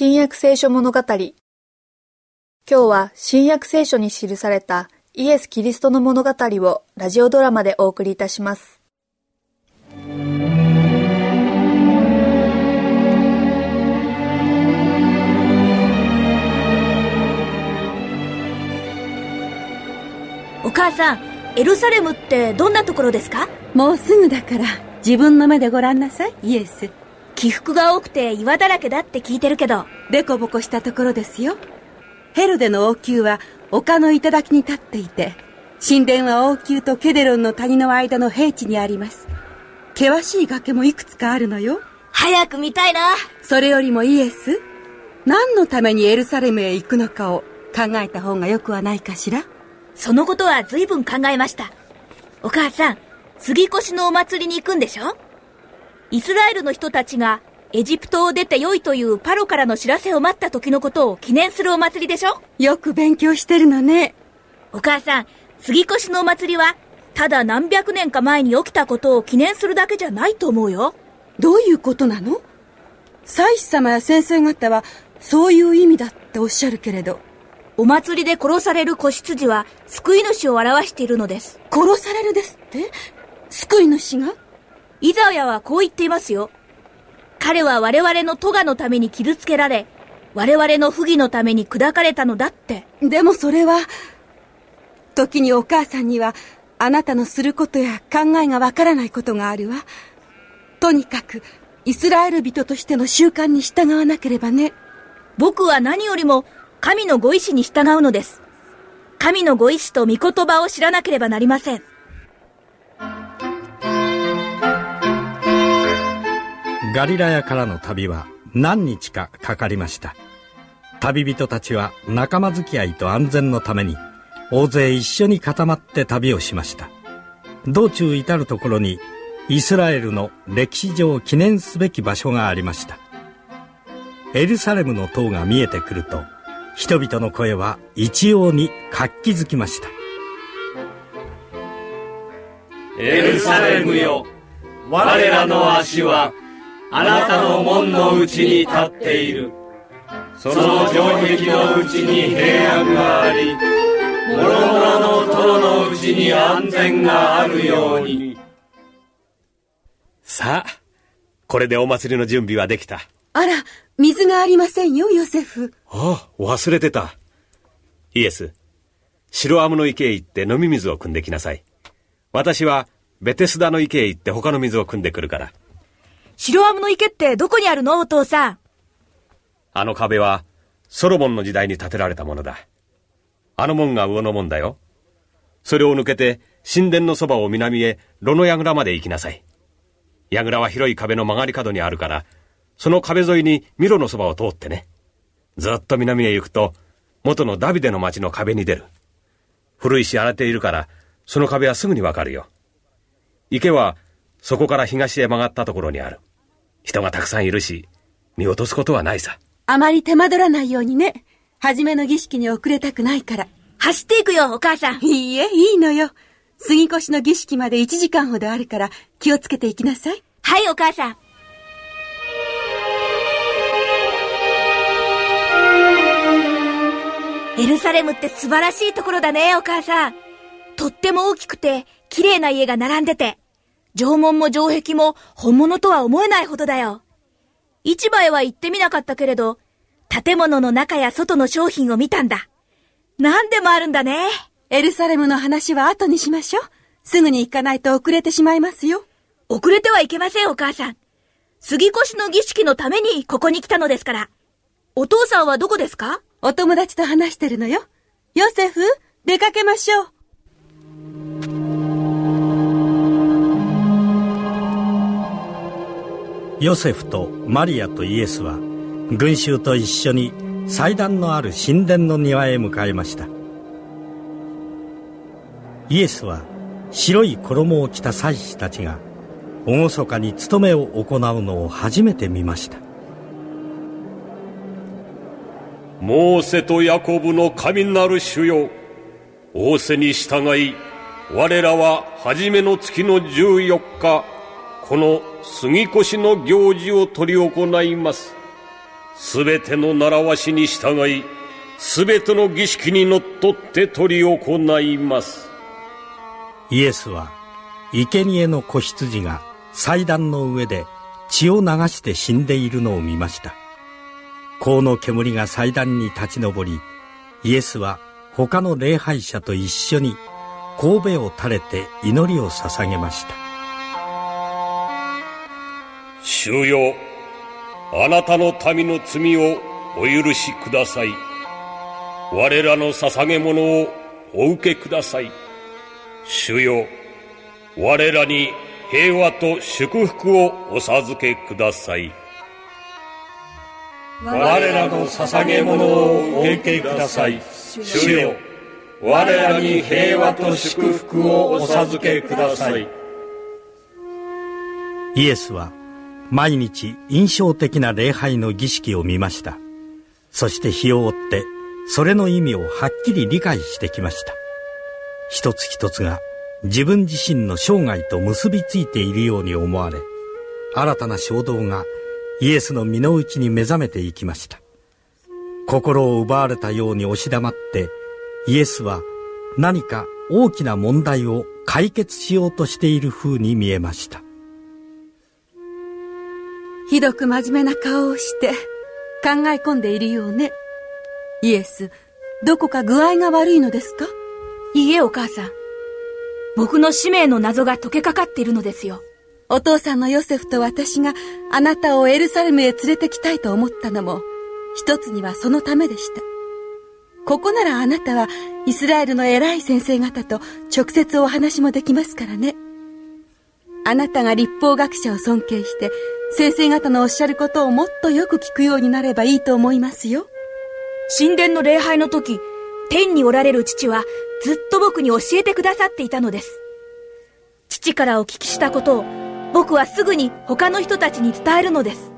新約聖書物語。今日は新約聖書に記されたイエス・キリストの物語をラジオドラマでお送りいたします。お母さん、エルサレムってどんなところですか？もうすぐだから自分の目でご覧なさいイエス起伏が多くて岩だらけだって聞いてるけど。デコボコしたところですよヘロデの王宮は丘の頂に立っていて神殿は王宮とケデロンの谷の間の平地にあります険しい崖もいくつかあるのよ早く見たいな。それよりもイエス？何のためにエルサレムへ行くのかを考えた方がよくはないかしら？そのことは随分考えました。お母さん、杉越のお祭りに行くんでしょ？イスラエルの人たちがエジプトを出て良いというパロからの知らせを待った時のことを記念するお祭りでしょ？よく勉強してるのね。お母さん、杉越のお祭りは、ただ何百年か前に起きたことを記念するだけじゃないと思うよ。どういうことなの？祭司様や先生方はそういう意味だっておっしゃるけれど。お祭りで殺される子羊は救い主を表しているのです。殺されるですって？救い主が？イザヤはこう言っていますよ。彼は我々の咎のために傷つけられ、我々の不義のために砕かれたのだって。でもそれは時にお母さんにはあなたのすることや考えがわからないことがあるわとにかくイスラエル人としての習慣に従わなければね僕は何よりも神のご意志に従うのです。神のご意志と御言葉を知らなければなりません。ガリラヤからの旅は何日かかかりました。旅人たちは仲間付き合いと安全のために大勢一緒に固まって旅をしました。道中至るところにイスラエルの歴史上記念すべき場所がありました。エルサレムの塔が見えてくると人々の声は一様に活気づきました。エルサレムよ我らの足はあなたの門の内に立っているその城壁の内に平安があり諸々の塔の内に安全があるようにさあ、これでお祭りの準備はできた。あら水がありませんよヨセフああ、忘れてた。イエス、白アムの池へ行って飲み水を汲んできなさい。私はベテスダの池へ行って他の水を汲んでくるから。白アムの池ってどこにあるのお父さん？あの壁はソロモンの時代に建てられたものだ。あの門が魚の門だよ。それを抜けて神殿のそばを南へ炉の櫓まで行きなさい。櫓は広い壁の曲がり角にあるから、その壁沿いにミロのそばを通ってね。ずっと南へ行くと、元のダビデの町の壁に出る。古いし荒れているから、その壁はすぐにわかるよ。池は、そこから東へ曲がったところにある。人がたくさんいるし、見落とすことはないさ。あまり手間取らないようにね初めの儀式に遅れたくないから走っていくよ、お母さん。いいえいいのよ杉越の儀式まで1時間ほどあるから気をつけていきなさいはい、お母さん。エルサレムって素晴らしいところだね、お母さん。とっても大きくて、綺麗な家が並んでて、城門も城壁も本物とは思えないほどだよ。市場へは行ってみなかったけれど、建物の中や外の商品を見たんだ。何でもあるんだね。エルサレムの話は後にしましょうすぐに行かないと遅れてしまいますよ遅れてはいけません、お母さん。杉越の儀式のためにここに来たのですから。お父さんはどこですか？お友達と話してるのよヨセフ出かけましょうヨセフとマリアとイエスは群衆と一緒に祭壇のある神殿の庭へ向かいました。イエスは白い衣を着た祭司たちが厳かに務めを行うのを初めて見ました。モーセとヤコブの神なる主よ仰せに従い我らは初めの月の14日この杉越の行事を執り行いますすべての習わしに従い、すべての儀式にのっとって執り行います。イエスは、生贄の子羊が祭壇の上で血を流して死んでいるのを見ました。香の煙が祭壇に立ち上り、イエスは他の礼拝者と一緒に神戸を垂れて祈りを捧げました。主よ、あなたの民の罪をお許しください。我らの捧げ物をお受けください。主よ、我らに平和と祝福をお授けください。我らの捧げ物をお受けください。主よ、我らに平和と祝福をお授けください。イエスは毎日印象的な礼拝の儀式を見ました。そして日を追ってそれの意味をはっきり理解してきました。一つ一つが自分自身の生涯と結びついているように思われ、新たな衝動がイエスの身の内に目覚めていきました心を奪われたように押し黙ってイエスは何か大きな問題を解決しようとしている風に見えましたひどく真面目な顔をして考え込んでいるようねイエスどこか具合が悪いのですか？いいえお母さん僕の使命の謎が解けかかっているのですよお父さんのヨセフと私があなたをエルサレムへ連れてきたいと思ったのも、一つにはそのためでした。ここならあなたはイスラエルの偉い先生方と直接お話もできますからね。あなたが立法学者を尊敬して、先生方のおっしゃることをもっとよく聞くようになればいいと思いますよ。神殿の礼拝の時、天におられる父はずっと僕に教えてくださっていたのです。父からお聞きしたことを僕はすぐに他の人たちに伝えるのです。